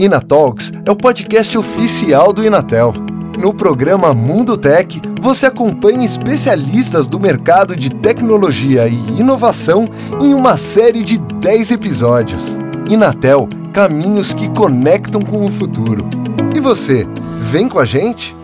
Inatalks é o podcast oficial do Inatel. No programa Mundo Tech, você acompanha especialistas do mercado de tecnologia e inovação em uma série de 10 episódios. Inatel Caminhos que conectam com o futuro. E você, vem com a gente?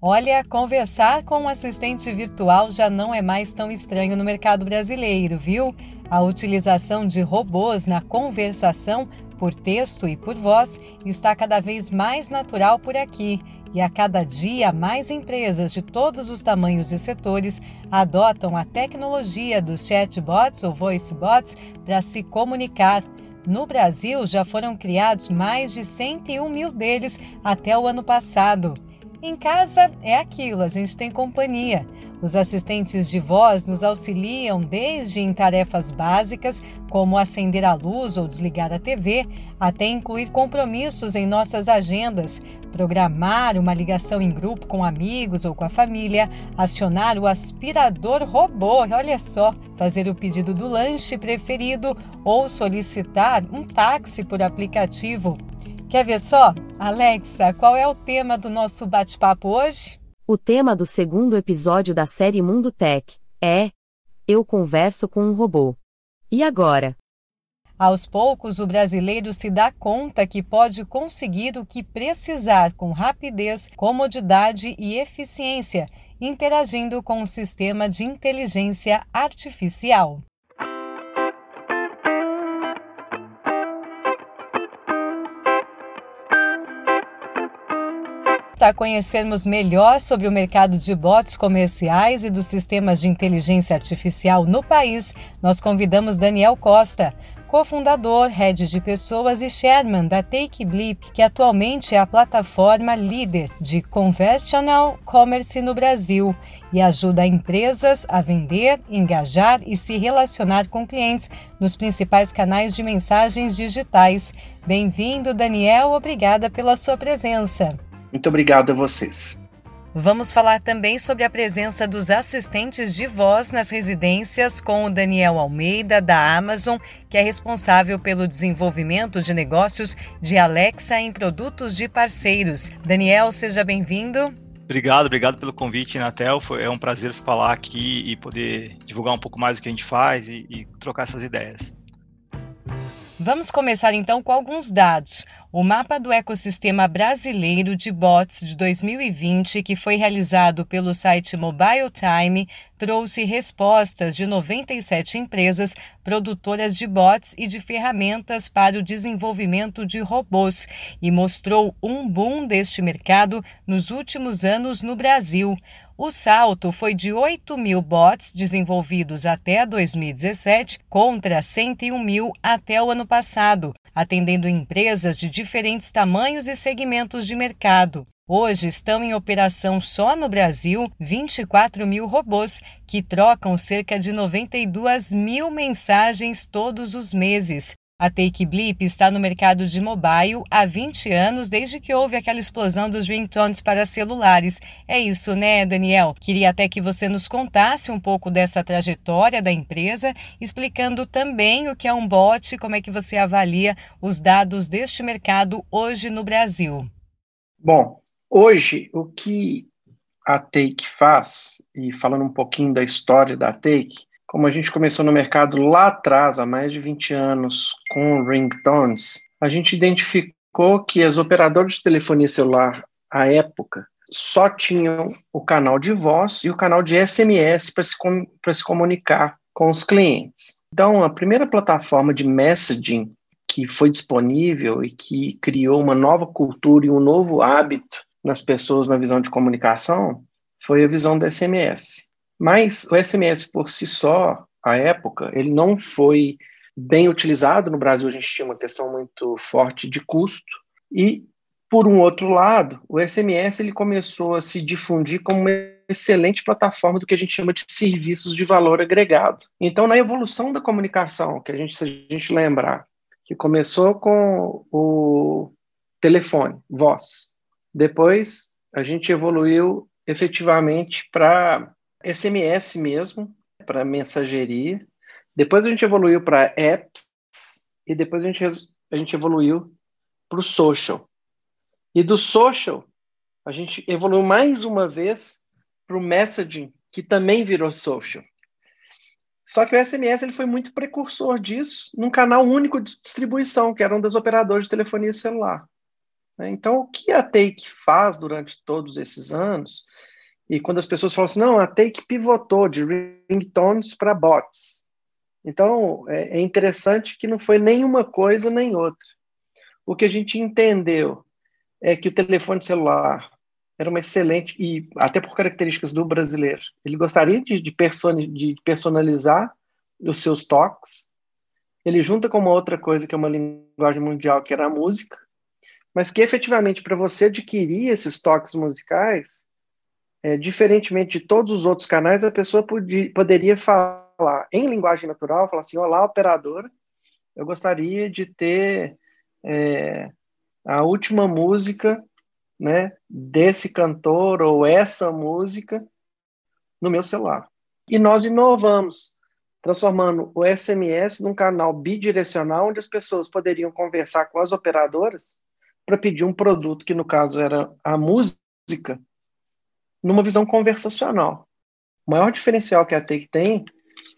Olha, conversar com um assistente virtual já não é mais tão estranho no mercado brasileiro, viu? A utilização de robôs na conversação por texto e por voz está cada vez mais natural por aqui. E a cada dia, mais empresas de todos os tamanhos e setores adotam a tecnologia dos chatbots ou voicebots para se comunicar. No Brasil, já foram criados mais de 101 mil deles até o ano passado. Em casa é aquilo, a gente tem companhia. Os assistentes de voz nos auxiliam desde em tarefas básicas, como acender a luz ou desligar a TV, até incluir compromissos em nossas agendas, programar uma ligação em grupo com amigos ou com a família, acionar o aspirador robô, olha só, fazer o pedido do lanche preferido ou solicitar um táxi por aplicativo. Quer ver só? Alexa, qual é o tema do nosso bate-papo hoje? O tema do segundo episódio da série Mundo Tech é Eu converso com um robô. E agora? Aos poucos, o brasileiro se dá conta que pode conseguir o que precisar com rapidez, comodidade e eficiência, interagindo com o sistema de inteligência artificial. Para conhecermos melhor sobre o mercado de bots comerciais e dos sistemas de inteligência artificial no país, nós convidamos Daniel Costa, cofundador, head de pessoas e chairman da Take Blip, que atualmente é a plataforma líder de conventional commerce no Brasil e ajuda empresas a vender, engajar e se relacionar com clientes nos principais canais de mensagens digitais. Bem-vindo, Daniel. Obrigada pela sua presença. Muito obrigado a vocês. Vamos falar também sobre a presença dos assistentes de voz nas residências com o Daniel Almeida, da Amazon, que é responsável pelo desenvolvimento de negócios de Alexa em produtos de parceiros. Daniel, seja bem-vindo. Obrigado, obrigado pelo convite, Natel. Foi, é um prazer falar aqui e poder divulgar um pouco mais o que a gente faz e, e trocar essas ideias. Vamos começar então com alguns dados. O mapa do ecossistema brasileiro de bots de 2020, que foi realizado pelo site Mobile Time, trouxe respostas de 97 empresas produtoras de bots e de ferramentas para o desenvolvimento de robôs e mostrou um boom deste mercado nos últimos anos no Brasil. O salto foi de 8 mil bots desenvolvidos até 2017 contra 101 mil até o ano passado, atendendo empresas de diferentes tamanhos e segmentos de mercado. Hoje estão em operação só no Brasil 24 mil robôs que trocam cerca de 92 mil mensagens todos os meses, a Take Blip está no mercado de mobile há 20 anos, desde que houve aquela explosão dos ringtones para celulares. É isso, né, Daniel? Queria até que você nos contasse um pouco dessa trajetória da empresa, explicando também o que é um bot, como é que você avalia os dados deste mercado hoje no Brasil. Bom, hoje o que a Take faz, e falando um pouquinho da história da Take, como a gente começou no mercado lá atrás, há mais de 20 anos, com ringtones, a gente identificou que as operadoras de telefonia celular, à época, só tinham o canal de voz e o canal de SMS para se, com, se comunicar com os clientes. Então, a primeira plataforma de messaging que foi disponível e que criou uma nova cultura e um novo hábito nas pessoas na visão de comunicação foi a visão do SMS. Mas o SMS por si só, à época, ele não foi bem utilizado. No Brasil, a gente tinha uma questão muito forte de custo. E, por um outro lado, o SMS ele começou a se difundir como uma excelente plataforma do que a gente chama de serviços de valor agregado. Então, na evolução da comunicação, que a gente, se a gente lembrar, que começou com o telefone, voz, depois a gente evoluiu efetivamente para SMS mesmo, para mensageria. Depois a gente evoluiu para apps e depois a gente, a gente evoluiu para o social. E do social, a gente evoluiu mais uma vez para o messaging, que também virou social. Só que o SMS ele foi muito precursor disso num canal único de distribuição, que era um das operadoras de telefonia celular. Né? Então, o que a Take faz durante todos esses anos, e quando as pessoas falam assim, não, a Take pivotou de ringtones para bots. Então, é, é interessante que não foi nenhuma coisa nem outra. O que a gente entendeu é que o telefone celular era uma excelente, e até por características do brasileiro, ele gostaria de, de, de personalizar os seus toques, ele junta com uma outra coisa que é uma linguagem mundial, que era a música, mas que efetivamente para você adquirir esses toques musicais, é, diferentemente de todos os outros canais, a pessoa podia, poderia falar em linguagem natural, falar assim, olá operadora, eu gostaria de ter é, a última música né, desse cantor ou essa música no meu celular. E nós inovamos, transformando o SMS num canal bidirecional onde as pessoas poderiam conversar com as operadoras para pedir um produto que no caso era a música numa visão conversacional. O maior diferencial que a Take tem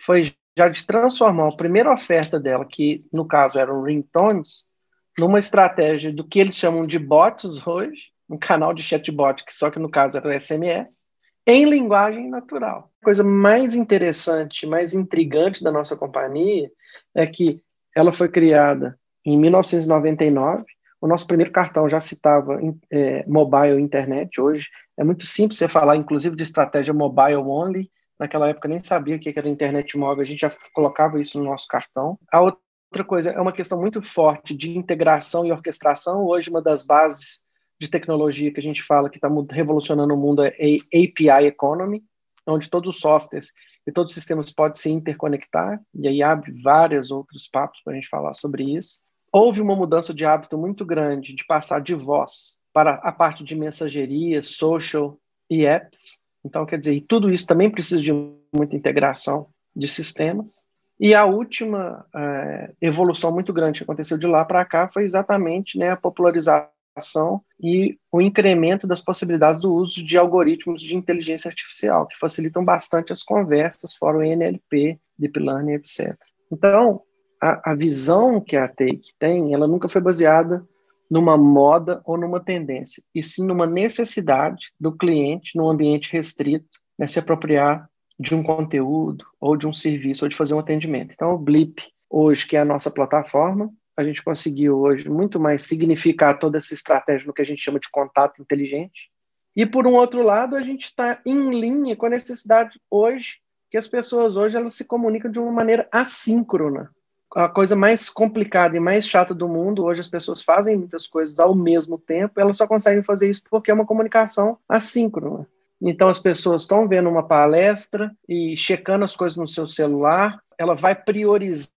foi já de transformar a primeira oferta dela, que no caso eram ringtones, numa estratégia do que eles chamam de bots hoje, um canal de chatbot, que só que no caso era SMS, em linguagem natural. A coisa mais interessante, mais intrigante da nossa companhia é que ela foi criada em 1999. O nosso primeiro cartão já citava é, mobile internet. Hoje é muito simples você falar, inclusive, de estratégia mobile only. Naquela época nem sabia o que era internet móvel, a gente já colocava isso no nosso cartão. A outra coisa é uma questão muito forte de integração e orquestração. Hoje, uma das bases de tecnologia que a gente fala que está revolucionando o mundo é API Economy, onde todos os softwares e todos os sistemas podem se interconectar, e aí abre vários outros papos para a gente falar sobre isso. Houve uma mudança de hábito muito grande de passar de voz para a parte de mensageria, social e apps. Então, quer dizer, tudo isso também precisa de muita integração de sistemas. E a última é, evolução muito grande que aconteceu de lá para cá foi exatamente né, a popularização e o incremento das possibilidades do uso de algoritmos de inteligência artificial, que facilitam bastante as conversas, fora o NLP, Deep Learning, etc. Então, a, a visão que a Take tem, ela nunca foi baseada numa moda ou numa tendência, e sim numa necessidade do cliente, num ambiente restrito, né, se apropriar de um conteúdo ou de um serviço ou de fazer um atendimento. Então, o Blip, hoje, que é a nossa plataforma, a gente conseguiu hoje muito mais significar toda essa estratégia no que a gente chama de contato inteligente. E por um outro lado, a gente está em linha com a necessidade hoje que as pessoas hoje elas se comunicam de uma maneira assíncrona. A coisa mais complicada e mais chata do mundo, hoje as pessoas fazem muitas coisas ao mesmo tempo, elas só conseguem fazer isso porque é uma comunicação assíncrona. Então as pessoas estão vendo uma palestra e checando as coisas no seu celular, ela vai priorizar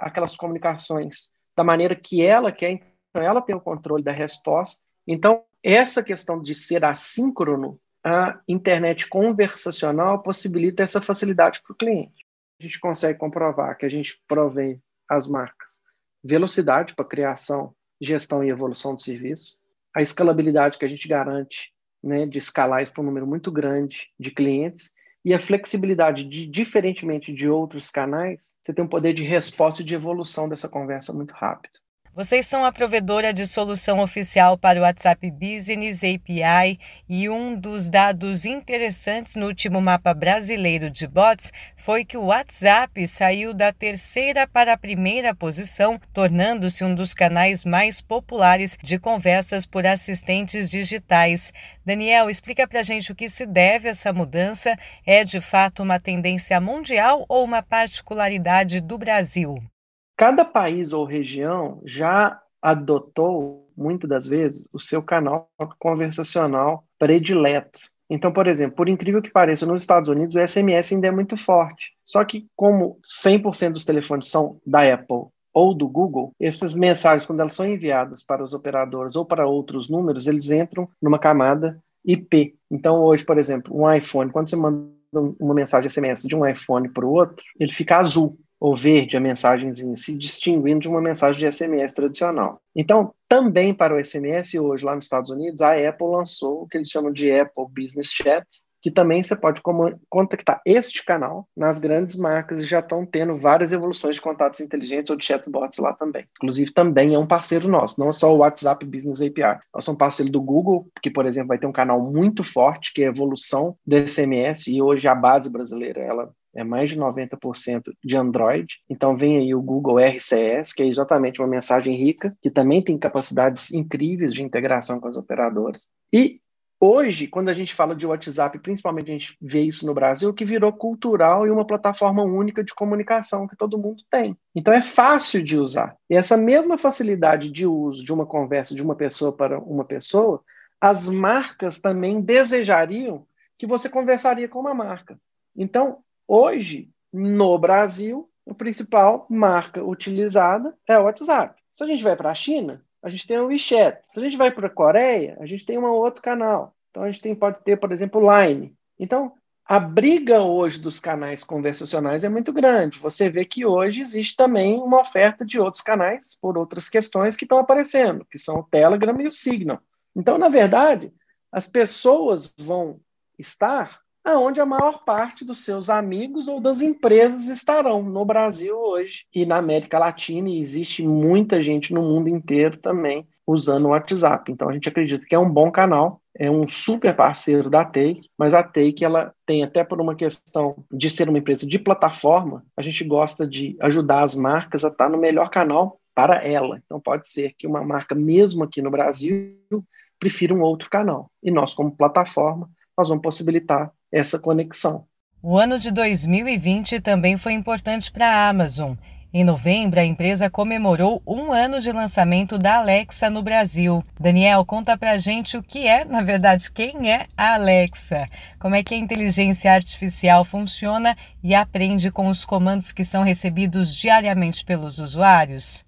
aquelas comunicações da maneira que ela quer, então ela tem o controle da resposta. Então, essa questão de ser assíncrono, a internet conversacional possibilita essa facilidade para o cliente. A gente consegue comprovar que a gente provê às marcas. Velocidade para criação, gestão e evolução do serviço, a escalabilidade que a gente garante né, de escalar isso para um número muito grande de clientes. E a flexibilidade de, diferentemente de outros canais, você tem um poder de resposta e de evolução dessa conversa muito rápido. Vocês são a provedora de solução oficial para o WhatsApp Business API e um dos dados interessantes no último mapa brasileiro de bots foi que o WhatsApp saiu da terceira para a primeira posição, tornando-se um dos canais mais populares de conversas por assistentes digitais. Daniel, explica para a gente o que se deve a essa mudança. É de fato uma tendência mundial ou uma particularidade do Brasil? Cada país ou região já adotou, muitas das vezes, o seu canal conversacional predileto. Então, por exemplo, por incrível que pareça, nos Estados Unidos o SMS ainda é muito forte. Só que, como 100% dos telefones são da Apple ou do Google, essas mensagens, quando elas são enviadas para os operadores ou para outros números, eles entram numa camada IP. Então, hoje, por exemplo, um iPhone, quando você manda uma mensagem SMS de um iPhone para o outro, ele fica azul ou verde, a mensagenzinha, se distinguindo de uma mensagem de SMS tradicional. Então, também para o SMS, hoje lá nos Estados Unidos, a Apple lançou o que eles chamam de Apple Business Chat, que também você pode contactar este canal nas grandes marcas e já estão tendo várias evoluções de contatos inteligentes ou de chatbots lá também. Inclusive, também é um parceiro nosso, não é só o WhatsApp Business API. Nós somos parceiro do Google, que, por exemplo, vai ter um canal muito forte, que é a evolução do SMS, e hoje a base brasileira, ela é mais de 90% de Android. Então vem aí o Google RCS, que é exatamente uma mensagem rica, que também tem capacidades incríveis de integração com as operadoras. E Hoje, quando a gente fala de WhatsApp, principalmente a gente vê isso no Brasil, que virou cultural e uma plataforma única de comunicação que todo mundo tem. Então é fácil de usar. E essa mesma facilidade de uso de uma conversa de uma pessoa para uma pessoa, as marcas também desejariam que você conversaria com uma marca. Então, hoje, no Brasil, a principal marca utilizada é o WhatsApp. Se a gente vai para a China, a gente tem o WeChat. Se a gente vai para a Coreia, a gente tem um outro canal. Então a gente tem, pode ter, por exemplo, o Line. Então, a briga hoje dos canais conversacionais é muito grande. Você vê que hoje existe também uma oferta de outros canais por outras questões que estão aparecendo, que são o Telegram e o Signal. Então, na verdade, as pessoas vão estar aonde a maior parte dos seus amigos ou das empresas estarão no Brasil hoje e na América Latina, e existe muita gente no mundo inteiro também usando o WhatsApp. Então a gente acredita que é um bom canal, é um super parceiro da Take, mas a Take ela tem até por uma questão de ser uma empresa de plataforma, a gente gosta de ajudar as marcas a estar no melhor canal para ela. Então pode ser que uma marca mesmo aqui no Brasil prefira um outro canal. E nós como plataforma nós vamos possibilitar essa conexão. O ano de 2020 também foi importante para a Amazon. Em novembro, a empresa comemorou um ano de lançamento da Alexa no Brasil. Daniel, conta pra gente o que é, na verdade, quem é a Alexa, como é que a inteligência artificial funciona e aprende com os comandos que são recebidos diariamente pelos usuários.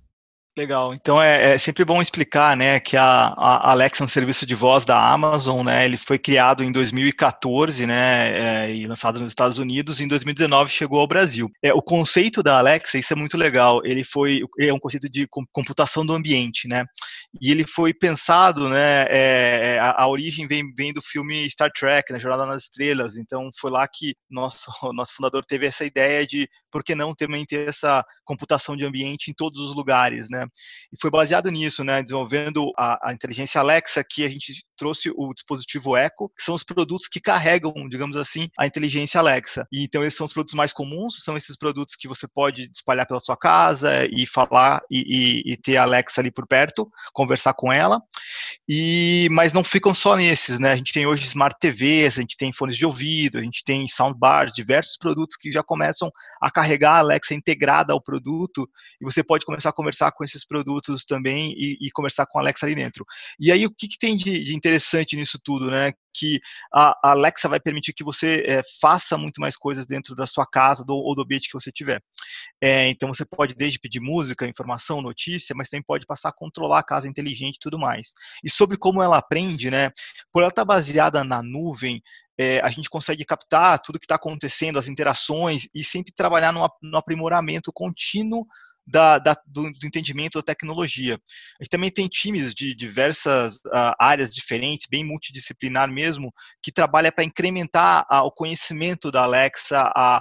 Legal. Então é, é, sempre bom explicar, né, que a, a, Alexa é um serviço de voz da Amazon, né? Ele foi criado em 2014, né, é, e lançado nos Estados Unidos. E em 2019 chegou ao Brasil. É, o conceito da Alexa, isso é muito legal. Ele foi é um conceito de computação do ambiente, né? E ele foi pensado, né? É, é, a, a, origem vem, vem do filme Star Trek, né, Jornada nas Estrelas. Então foi lá que nosso nosso fundador teve essa ideia de por que não também ter essa computação de ambiente em todos os lugares, né? E foi baseado nisso, né? Desenvolvendo a, a inteligência Alexa, que a gente trouxe o dispositivo Echo, que são os produtos que carregam, digamos assim, a inteligência Alexa. E então esses são os produtos mais comuns, são esses produtos que você pode espalhar pela sua casa e falar e, e, e ter a Alexa ali por perto, conversar com ela. E mas não ficam só nesses, né? A gente tem hoje smart TVs, a gente tem fones de ouvido, a gente tem soundbars, diversos produtos que já começam a carregar a Alexa integrada ao produto e você pode começar a conversar com esses produtos também e, e conversar com a Alexa ali dentro. E aí, o que, que tem de, de, interessante nisso tudo, né? Que a, Alexa vai permitir que você é, faça muito mais coisas dentro da sua casa do, ou do ambiente que você tiver. É, então, você pode desde pedir música, informação, notícia, mas também pode passar a controlar a casa inteligente e tudo mais. E sobre como ela aprende, né? Por ela estar tá baseada na nuvem, é, a gente consegue captar tudo que está acontecendo, as interações e sempre trabalhar no, no aprimoramento contínuo da, da, do, do, entendimento da tecnologia. A gente também tem times de diversas uh, áreas diferentes, bem multidisciplinar mesmo, que trabalha para incrementar uh, o conhecimento da Alexa, uh,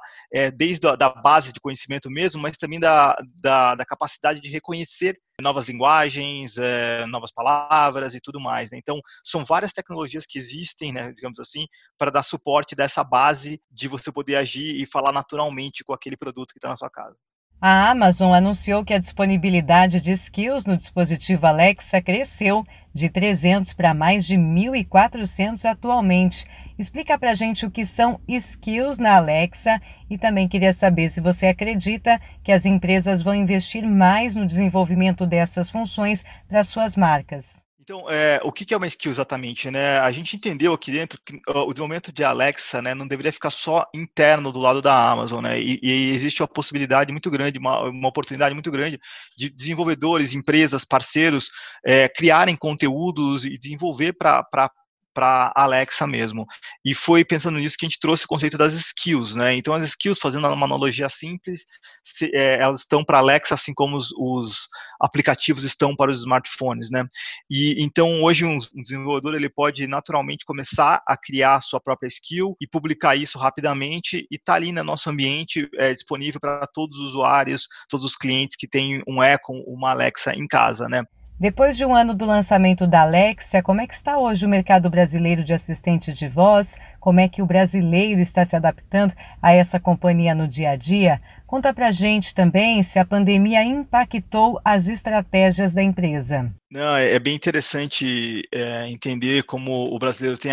desde a da base de conhecimento mesmo, mas também da, da, da capacidade de reconhecer novas linguagens, é, novas palavras e tudo mais. Né? Então, são várias tecnologias que existem, né, digamos assim, para dar suporte dessa base de você poder agir e falar naturalmente com aquele produto que está na sua casa. A Amazon anunciou que a disponibilidade de skills no dispositivo Alexa cresceu de 300 para mais de 1.400 atualmente. Explica para a gente o que são skills na Alexa e também queria saber se você acredita que as empresas vão investir mais no desenvolvimento dessas funções para suas marcas. Então, é, o que é uma skill exatamente? Né? A gente entendeu aqui dentro que o desenvolvimento de Alexa né, não deveria ficar só interno do lado da Amazon, né? E, e existe uma possibilidade muito grande, uma, uma, oportunidade muito grande de desenvolvedores, empresas, parceiros é, criarem conteúdos e desenvolver para para Alexa mesmo. E foi pensando nisso que a gente trouxe o conceito das skills, né? Então as skills, fazendo uma analogia simples, se, é, elas estão para Alexa, assim como os, os, aplicativos estão para os smartphones, né? E então hoje um, desenvolvedor ele pode naturalmente começar a criar a sua própria skill e publicar isso rapidamente e tá ali no nosso ambiente é, disponível para todos os usuários, todos os clientes que têm um Echo, uma Alexa em casa, né? Depois de um ano do lançamento da Alexa, como é que está hoje o mercado brasileiro de assistente de voz? Como é que o brasileiro está se adaptando a essa companhia no dia a dia? Conta pra gente também se a pandemia impactou as estratégias da empresa. Não, é, é bem interessante é, entender como o brasileiro tem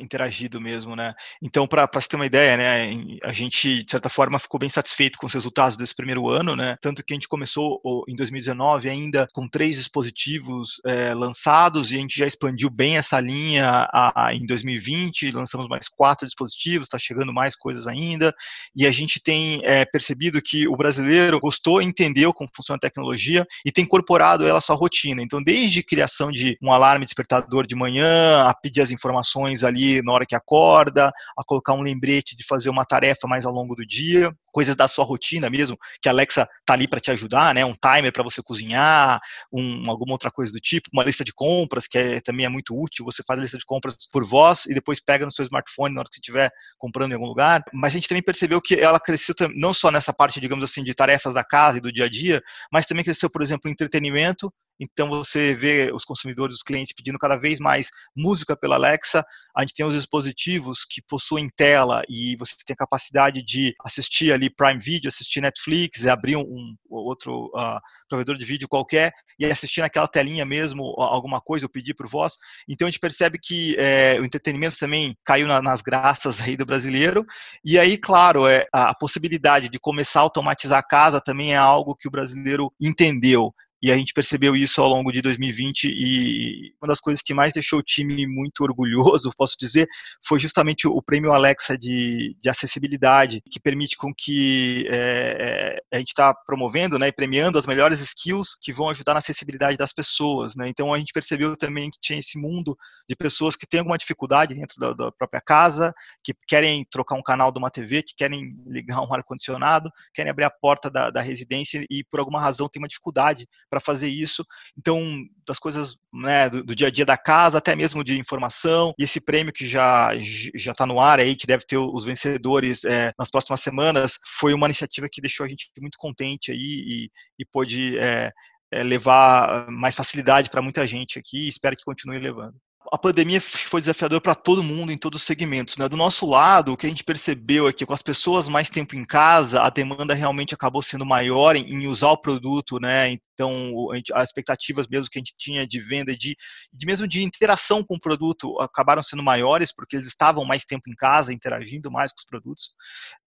interagido mesmo, né? Então, para se ter uma ideia, né, a gente, de certa forma, ficou bem satisfeito com os resultados desse primeiro ano, né? Tanto que a gente começou em 2019 ainda com três dispositivos é, lançados e a gente já expandiu bem essa linha a, a, em 2020, lançamos mais quatro dispositivos, está chegando mais coisas ainda, e a gente tem é, percebido que o brasileiro gostou, entendeu como funciona a tecnologia e tem incorporado ela à sua rotina. Então, desde criação de um alarme despertador de manhã, a pedir as informações ali na hora que acorda, a colocar um lembrete de fazer uma tarefa mais ao longo do dia, coisas da sua rotina mesmo, que a Alexa tá ali para te ajudar, né? Um timer para você cozinhar, um, alguma outra coisa do tipo, uma lista de compras que é, também é muito útil. Você faz a lista de compras por voz e depois pega no seu smartphone na hora que você estiver comprando em algum lugar. Mas a gente também percebeu que ela cresceu não só nessa parte, digamos assim, de tarefas da casa e do dia a dia, mas também cresceu, por exemplo, em entretenimento então você vê os consumidores, os clientes pedindo cada vez mais música pela Alexa. A gente tem os dispositivos que possuem tela e você tem a capacidade de assistir ali Prime Video, assistir Netflix, abrir um, um outro uh, provedor de vídeo qualquer e assistir naquela telinha mesmo alguma coisa ou pedir por voz. Então a gente percebe que é, o entretenimento também caiu na, nas graças aí do brasileiro. E aí, claro, é, a, a possibilidade de começar a automatizar a casa também é algo que o brasileiro entendeu e a gente percebeu isso ao longo de 2020 e uma das coisas que mais deixou o time muito orgulhoso, posso dizer, foi justamente o prêmio Alexa de, de acessibilidade, que permite com que é, a gente está promovendo né, e premiando as melhores skills que vão ajudar na acessibilidade das pessoas. Né? Então a gente percebeu também que tinha esse mundo de pessoas que têm alguma dificuldade dentro da, da própria casa, que querem trocar um canal de uma TV, que querem ligar um ar-condicionado, querem abrir a porta da, da residência e por alguma razão tem uma dificuldade para fazer isso. Então, das coisas né, do, do, dia a dia da casa, até mesmo de informação, e esse prêmio que já já está no ar aí, que deve ter os vencedores é, nas próximas semanas, foi uma iniciativa que deixou a gente muito contente aí e, e pôde é, é, levar mais facilidade para muita gente aqui. Espero que continue levando a pandemia foi desafiadora para todo mundo em todos os segmentos. Né? Do nosso lado, o que a gente percebeu é que com as pessoas mais tempo em casa, a demanda realmente acabou sendo maior em, em usar o produto, né? Então, as expectativas mesmo que a gente tinha de venda, de, de mesmo de interação com o produto, acabaram sendo maiores, porque eles estavam mais tempo em casa, interagindo mais com os produtos,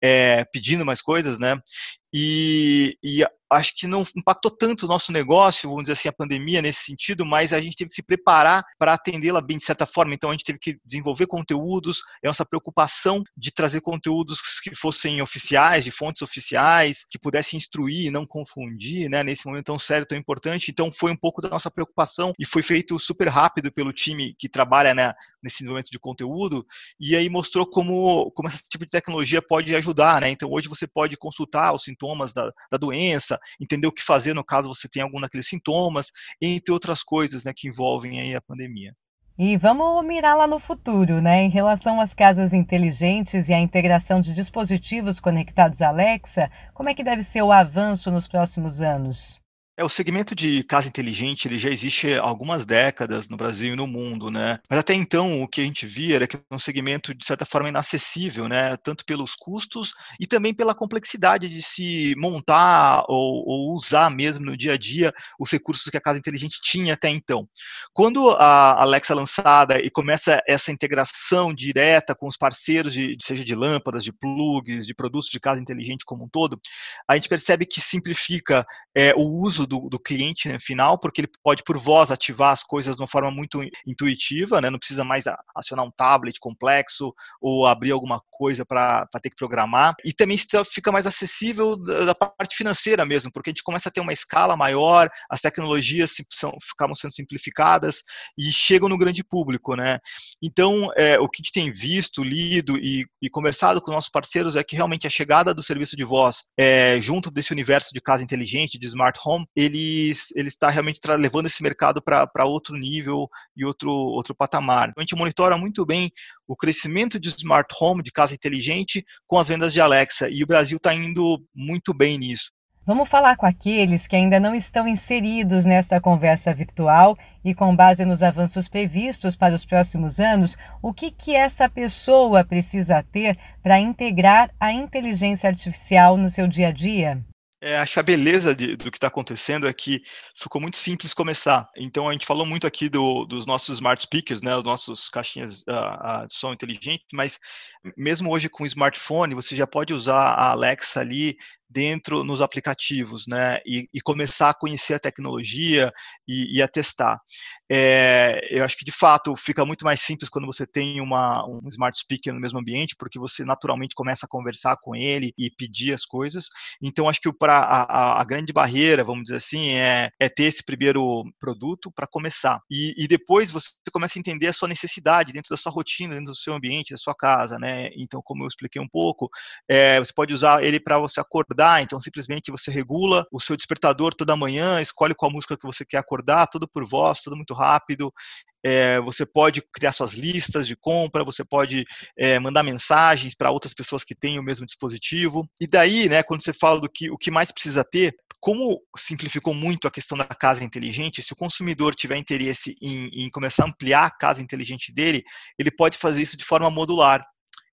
é, pedindo mais coisas, né? E, e, acho que não impactou tanto o nosso negócio, vamos dizer assim, a pandemia nesse sentido, mas a gente teve que se preparar para atendê-la bem de certa forma. Então a gente teve que desenvolver conteúdos, é nossa preocupação de trazer conteúdos que fossem oficiais, de fontes oficiais, que pudessem instruir e não confundir, né, nesse momento tão sério, tão importante. Então foi um pouco da nossa preocupação e foi feito super rápido pelo time que trabalha né, nesse desenvolvimento de conteúdo e aí mostrou como, como esse tipo de tecnologia pode ajudar, né? Então hoje você pode consultar os sintomas da, da doença, entender o que fazer no caso você tem algum daqueles sintomas, entre outras coisas, né, que envolvem aí a pandemia. E vamos mirar lá no futuro, né? Em relação às casas inteligentes e à integração de dispositivos conectados à Alexa, como é que deve ser o avanço nos próximos anos? É, o segmento de casa inteligente ele já existe há algumas décadas no Brasil e no mundo, né? Mas até então o que a gente via era que é um segmento de certa forma inacessível, né? Tanto pelos custos e também pela complexidade de se montar ou, ou usar mesmo no dia a dia os recursos que a casa inteligente tinha até então. Quando a Alexa é lançada e começa essa integração direta com os parceiros, de, seja de lâmpadas, de plugs, de produtos de casa inteligente como um todo, a gente percebe que simplifica é, o uso uso do, do cliente né, final, porque ele pode por voz ativar as coisas de uma forma muito intuitiva, né, não precisa mais acionar um tablet complexo ou abrir alguma coisa para ter que programar. E também fica mais acessível da, parte financeira mesmo, porque a gente começa a ter uma escala maior, as tecnologias são, ficam sendo simplificadas e chegam no grande público, né? Então, é, o que a gente tem visto, lido e, e, conversado com nossos parceiros é que realmente a chegada do serviço de voz é, junto desse universo de casa inteligente, de smart home, ele, ele está realmente levando esse mercado para outro nível e outro, outro patamar. A gente monitora muito bem o crescimento de smart home, de casa inteligente, com as vendas de Alexa, e o Brasil está indo muito bem nisso. Vamos falar com aqueles que ainda não estão inseridos nesta conversa virtual e, com base nos avanços previstos para os próximos anos, o que, que essa pessoa precisa ter para integrar a inteligência artificial no seu dia a dia? É, acho que a beleza de, do que está acontecendo é que ficou muito simples começar. Então a gente falou muito aqui do, dos nossos smart speakers, né, os nossos caixinhas uh, uh, de som inteligente, mas mesmo hoje com smartphone você já pode usar a Alexa ali dentro nos aplicativos, né, e, e começar a conhecer a tecnologia e, e a testar. É, eu acho que de fato fica muito mais simples quando você tem uma, um smart speaker no mesmo ambiente, porque você naturalmente começa a conversar com ele e pedir as coisas. Então acho que para a, a, grande barreira, vamos dizer assim, é, é ter esse primeiro produto para começar. E, e, depois você começa a entender a sua necessidade dentro da sua rotina, dentro do seu ambiente, da sua casa, né? Então, como eu expliquei um pouco, é, você pode usar ele para você acordar acordar, então simplesmente você regula o seu despertador toda manhã, escolhe qual música que você quer acordar, tudo por voz, tudo muito rápido. É, você pode criar suas listas de compra, você pode é, mandar mensagens para outras pessoas que têm o mesmo dispositivo. E daí, né, quando você fala do que o que mais precisa ter, como simplificou muito a questão da casa inteligente, se o consumidor tiver interesse em, em começar a ampliar a casa inteligente dele, ele pode fazer isso de forma modular.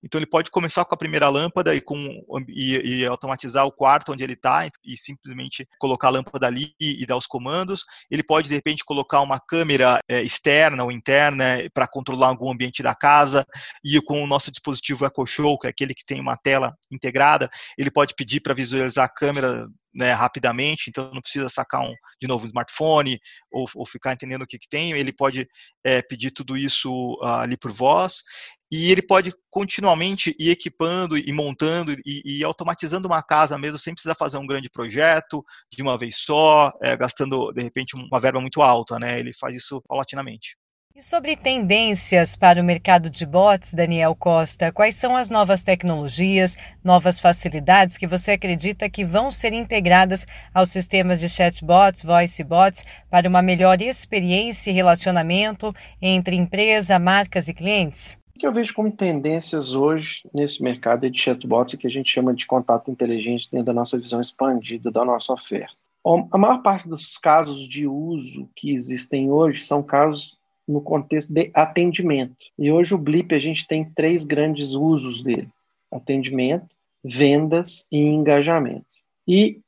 Então ele pode começar com a primeira lâmpada e, com, e, e automatizar o quarto onde ele está e simplesmente colocar a lâmpada ali e, e, dar os comandos. Ele pode de repente colocar uma câmera é, externa ou interna para controlar algum ambiente da casa. E com o nosso dispositivo EcoShow, que é aquele que tem uma tela integrada, ele pode pedir para visualizar a câmera né, rapidamente, então não precisa sacar um, de novo um smartphone ou, ou ficar entendendo o que, que tem, ele pode é, pedir tudo isso uh, ali por voz e ele pode continuamente ir equipando e montando e, e, automatizando uma casa mesmo sem precisar fazer um grande projeto de uma vez só, é, gastando de repente uma verba muito alta, né? Ele faz isso paulatinamente. E sobre tendências para o mercado de bots, Daniel Costa, quais são as novas tecnologias, novas facilidades que você acredita que vão ser integradas aos sistemas de chatbots, voice bots, para uma melhor experiência e relacionamento entre empresa, marcas e clientes? Que eu vejo como tendências hoje nesse mercado de chatbots que a gente chama de contato inteligente dentro da nossa visão expandida da nossa oferta. A maior parte dos casos de uso que existem hoje são casos no contexto de atendimento. E hoje o Blip a gente tem três grandes usos dele: atendimento, vendas e engajamento. E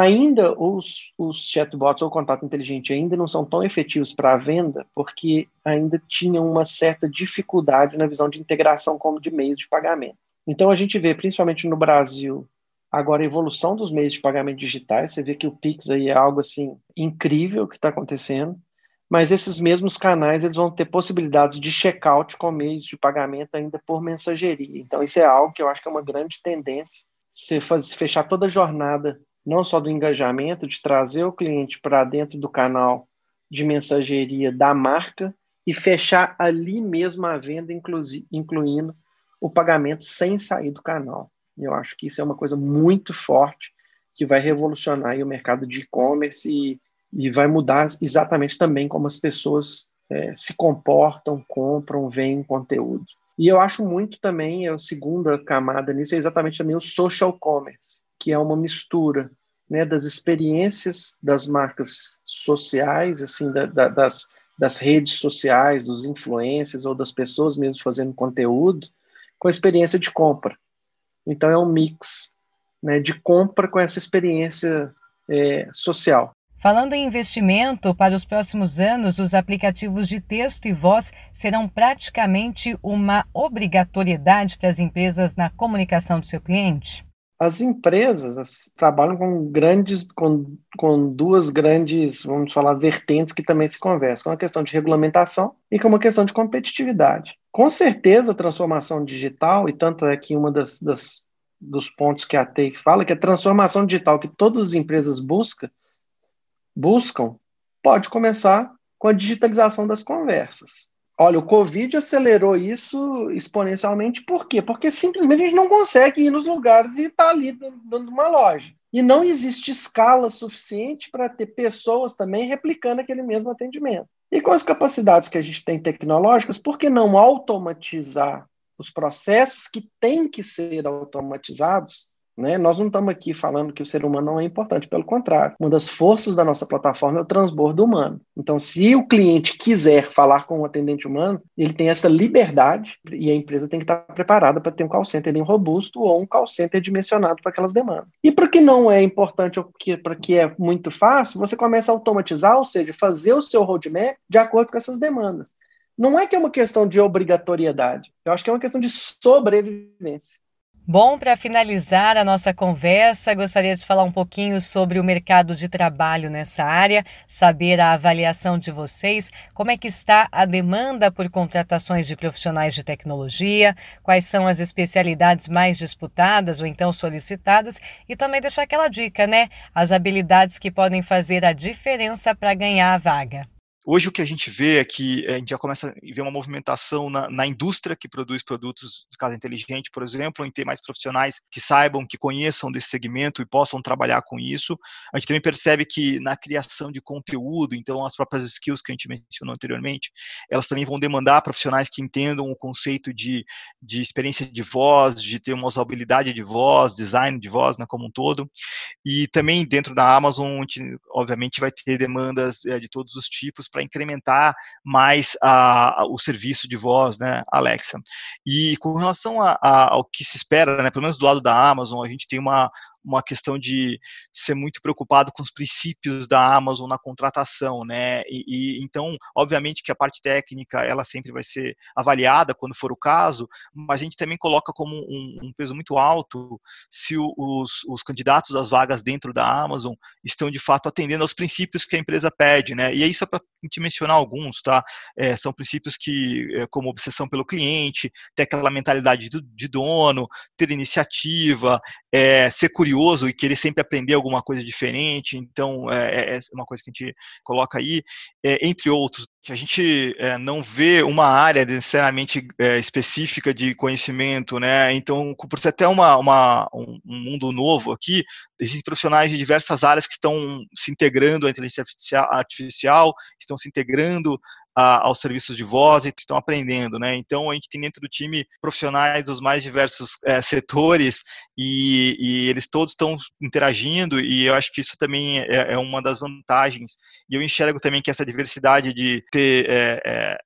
ainda os, os chatbots ou contato inteligente ainda não são tão efetivos para a venda, porque ainda tinham uma certa dificuldade na visão de integração como de meios de pagamento. Então a gente vê, principalmente no Brasil, agora a evolução dos meios de pagamento digitais. Você vê que o Pix aí é algo assim incrível que está acontecendo mas esses mesmos canais eles vão ter possibilidades de checkout com meios de pagamento ainda por mensageria. Então isso é algo que eu acho que é uma grande tendência, você faz, fechar toda a jornada, não só do engajamento, de trazer o cliente para dentro do canal de mensageria da marca e fechar ali mesmo a venda, incluindo o pagamento sem sair do canal. Eu acho que isso é uma coisa muito forte que vai revolucionar o mercado de e-commerce e e vai mudar exatamente também como as pessoas é, se comportam, compram, veem conteúdo. E eu acho muito também, a segunda camada nisso é exatamente também o social commerce, que é uma mistura né, das experiências das marcas sociais, assim, da, da, das, das redes sociais, dos influencers ou das pessoas mesmo fazendo conteúdo, com a experiência de compra. Então é um mix né, de compra com essa experiência é, social. Falando em investimento, para os próximos anos, os aplicativos de texto e voz serão praticamente uma obrigatoriedade para as empresas na comunicação do seu cliente? As empresas as, trabalham com grandes, com, com duas grandes, vamos falar, vertentes que também se conversam, a questão de regulamentação e com uma questão de competitividade. Com certeza, a transformação digital, e tanto é que uma das, das dos pontos que a Take fala, que a transformação digital que todas as empresas buscam, buscam pode começar com a digitalização das conversas. Olha, o Covid acelerou isso exponencialmente, por quê? Porque simplesmente a gente não consegue ir nos lugares e estar tá ali dando uma loja. E não existe escala suficiente para ter pessoas também replicando aquele mesmo atendimento. E com as capacidades que a gente tem tecnológicas, por que não automatizar os processos que têm que ser automatizados né? Nós não estamos aqui falando que o ser humano não é importante, pelo contrário. Uma das forças da nossa plataforma é o transbordo humano. Então, se o cliente quiser falar com um atendente humano, ele tem essa liberdade e a empresa tem que estar preparada para ter um call center robusto ou um call center dimensionado para aquelas demandas. E para que não é importante ou para que é muito fácil, você começa a automatizar, ou seja, fazer o seu roadmap de acordo com essas demandas. Não é que é uma questão de obrigatoriedade, eu acho que é uma questão de sobrevivência. Bom, para finalizar a nossa conversa, gostaria de falar um pouquinho sobre o mercado de trabalho nessa área, saber a avaliação de vocês, como é que está a demanda por contratações de profissionais de tecnologia, quais são as especialidades mais disputadas ou então solicitadas e também deixar aquela dica, né? As habilidades que podem fazer a diferença para ganhar a vaga. Hoje o que a gente vê é que a gente já começa a ver uma movimentação na, na, indústria que produz produtos de casa inteligente, por exemplo, em ter mais profissionais que saibam, que conheçam desse segmento e possam trabalhar com isso. A gente também percebe que na criação de conteúdo, então as próprias skills que a gente mencionou anteriormente, elas também vão demandar profissionais que entendam o conceito de, de experiência de voz, de ter uma usabilidade de voz, design de voz né, como um todo. E também dentro da Amazon, a gente, obviamente, vai ter demandas é, de todos os tipos para incrementar mais a, a, o serviço de voz, né, Alexa. E com relação a, ao que se espera, né, pelo menos do lado da Amazon, a gente tem uma, uma questão de ser muito preocupado com os princípios da Amazon na contratação, né? E, e, então, obviamente que a parte técnica ela sempre vai ser avaliada quando for o caso, mas a gente também coloca como um, um peso muito alto se o, os, os candidatos das vagas dentro da Amazon estão de fato atendendo aos princípios que a empresa pede, né? E é isso para a gente mencionar alguns, tá? É, são princípios que, é, como obsessão pelo cliente, ter aquela mentalidade de, de dono, ter iniciativa, é, ser curioso e querer sempre aprender alguma coisa diferente, então é, é, é uma coisa que a gente coloca aí, é, entre outros. A gente é, não vê uma área necessariamente é, específica de conhecimento, né? Então, por ser até uma, uma um, um, mundo novo aqui, existem profissionais de diversas áreas que estão se integrando à inteligência artificial, artificial estão se integrando a, aos serviços de voz e estão aprendendo, né? Então a gente tem dentro do time profissionais dos mais diversos é, setores e, e, eles todos estão interagindo e eu acho que isso também é, é, uma das vantagens. E eu enxergo também que essa diversidade de ter é, é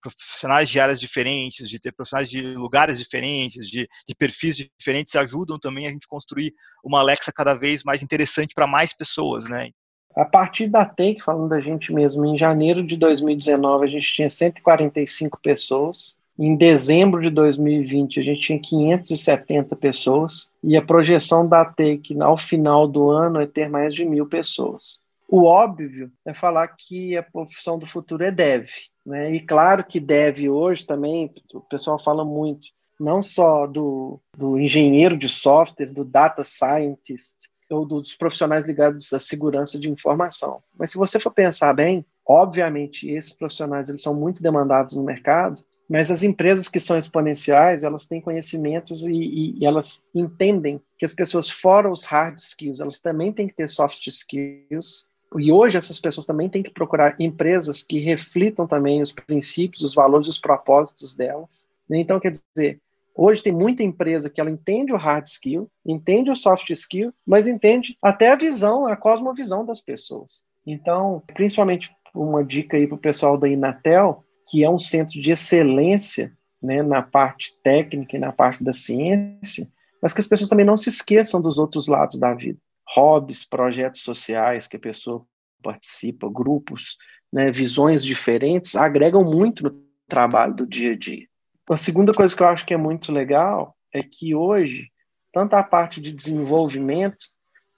profissionais de áreas diferentes, de ter profissionais de lugares diferentes, de, de perfis diferentes, ajudam também a gente construir uma Alexa cada vez mais interessante para mais pessoas, né? A partir da Take, falando da gente mesmo, em janeiro de 2019 a gente tinha 145 pessoas. Em dezembro de 2020 a gente tinha 570 pessoas. E a projeção da Take ao final do ano é ter mais de mil pessoas. O óbvio é falar que a profissão do futuro é dev. Né? E claro que dev hoje também, o pessoal fala muito, não só do, do engenheiro de software, do data scientist, ou dos profissionais ligados à segurança de informação. Mas se você for pensar bem, obviamente esses profissionais eles são muito demandados no mercado, mas as empresas que são exponenciais, elas têm conhecimentos e, e, e elas entendem que as pessoas fora os hard skills, elas também têm que ter soft skills, e hoje essas pessoas também têm que procurar empresas que reflitam também os princípios, os valores, os propósitos delas. Então, quer dizer, Hoje tem muita empresa que ela entende o hard skill, entende o soft skill, mas entende até a visão, a cosmovisão das pessoas. Então, principalmente uma dica aí para o pessoal da Inatel, que é um centro de excelência né, na parte técnica e na parte da ciência, mas que as pessoas também não se esqueçam dos outros lados da vida. Hobbies, projetos sociais que a pessoa participa, grupos, né, visões diferentes, agregam muito no trabalho do dia a dia. A segunda coisa que eu acho que é muito legal é que hoje tanto a parte de desenvolvimento,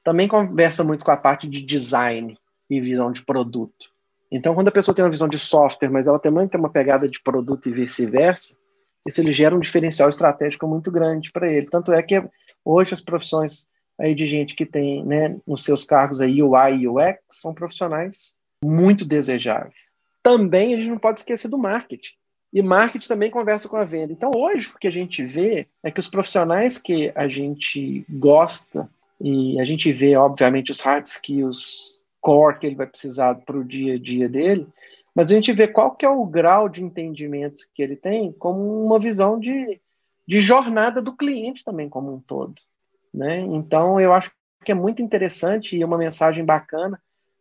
também conversa muito com a parte de design e visão de produto. Então, quando a pessoa tem uma visão de software, mas ela também tem uma pegada de produto e vice-versa, isso ele gera um diferencial estratégico muito grande para ele. Tanto é que hoje as profissões aí de gente que tem, né, nos seus cargos aí UI e UX são profissionais muito desejáveis. Também a gente não pode esquecer do marketing. E marketing também conversa com a venda. Então, hoje, o que a gente vê é que os profissionais que a gente gosta, e a gente vê, obviamente, os hard skills core que ele vai precisar para o dia a dia dele, mas a gente vê qual que é o grau de entendimento que ele tem como uma visão de, de jornada do cliente também como um todo. Né? Então, eu acho que é muito interessante e uma mensagem bacana,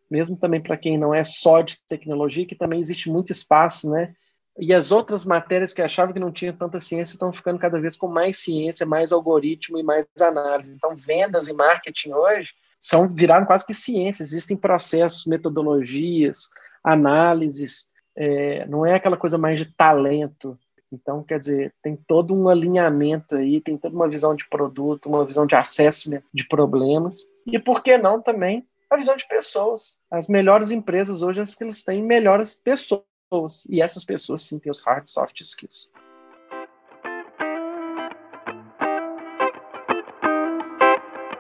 mesmo também para quem não é só de tecnologia, que também existe muito espaço, né? E as outras matérias que achavam que não tinha tanta ciência estão ficando cada vez com mais ciência, mais algoritmo e mais análise. Então, vendas e marketing hoje são viraram quase que ciências. Existem processos, metodologias, análises. É, não é aquela coisa mais de talento. Então, quer dizer, tem todo um alinhamento aí, tem toda uma visão de produto, uma visão de acesso de problemas. E por que não também a visão de pessoas? As melhores empresas hoje, as que eles têm melhores pessoas. E essas pessoas sim têm os hard soft skills.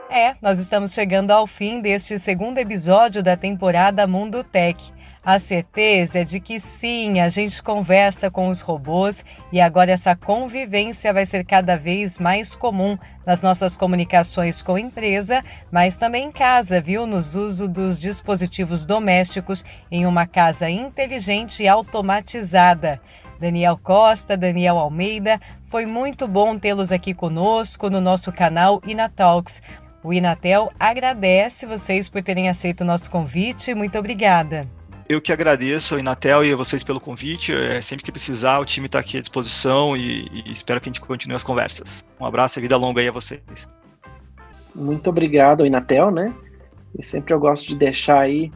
É, nós estamos chegando ao fim deste segundo episódio da temporada Mundo Tech. A certeza é de que sim, a gente conversa com os robôs e agora essa convivência vai ser cada vez mais comum nas nossas comunicações com empresa, mas também em casa, viu? Nos uso dos dispositivos domésticos em uma casa inteligente e automatizada. Daniel Costa, Daniel Almeida, foi muito bom tê-los aqui conosco no nosso canal Inatalks. O Inatel agradece vocês por terem aceito o nosso convite. Muito obrigada. Eu que agradeço a Inatel e a vocês pelo convite. É, sempre que precisar, o time está aqui à disposição e, e, espero que a gente continue as conversas. Um abraço e vida longa aí a vocês. Muito obrigado, Inatel, né? E sempre eu gosto de deixar aí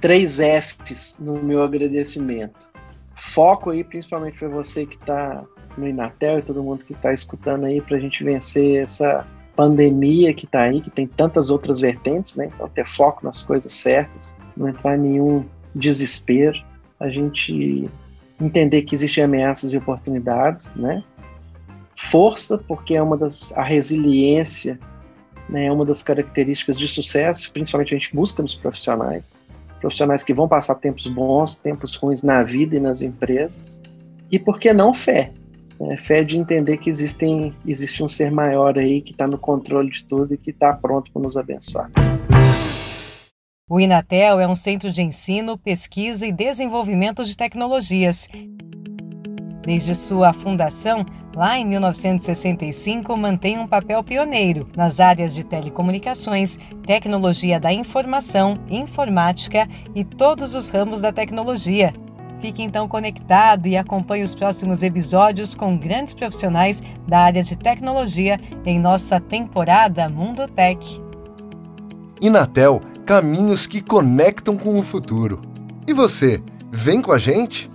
três Fs no meu agradecimento. Foco aí, principalmente para você que está no Inatel e todo mundo que está escutando aí, para a gente vencer essa pandemia que está aí, que tem tantas outras vertentes, né? Então, ter foco nas coisas certas, não entrar em nenhum desespero, a gente entender que existem ameaças e oportunidades, né? Força, porque é uma das a resiliência, né, é uma das características de sucesso, principalmente a gente busca nos profissionais, profissionais que vão passar tempos bons, tempos ruins na vida e nas empresas. E por que não fé? É, fé de entender que existem, existe um ser maior aí que está no controle de tudo e que está pronto para nos abençoar. O Inatel é um centro de ensino, pesquisa e desenvolvimento de tecnologias. Desde sua fundação, lá em 1965, mantém um papel pioneiro nas áreas de telecomunicações, tecnologia da informação, informática e todos os ramos da tecnologia. Fique então conectado e acompanhe os próximos episódios com grandes profissionais da área de tecnologia em nossa temporada Mundo Tech. Inatel, caminhos que conectam com o futuro. E você, vem com a gente?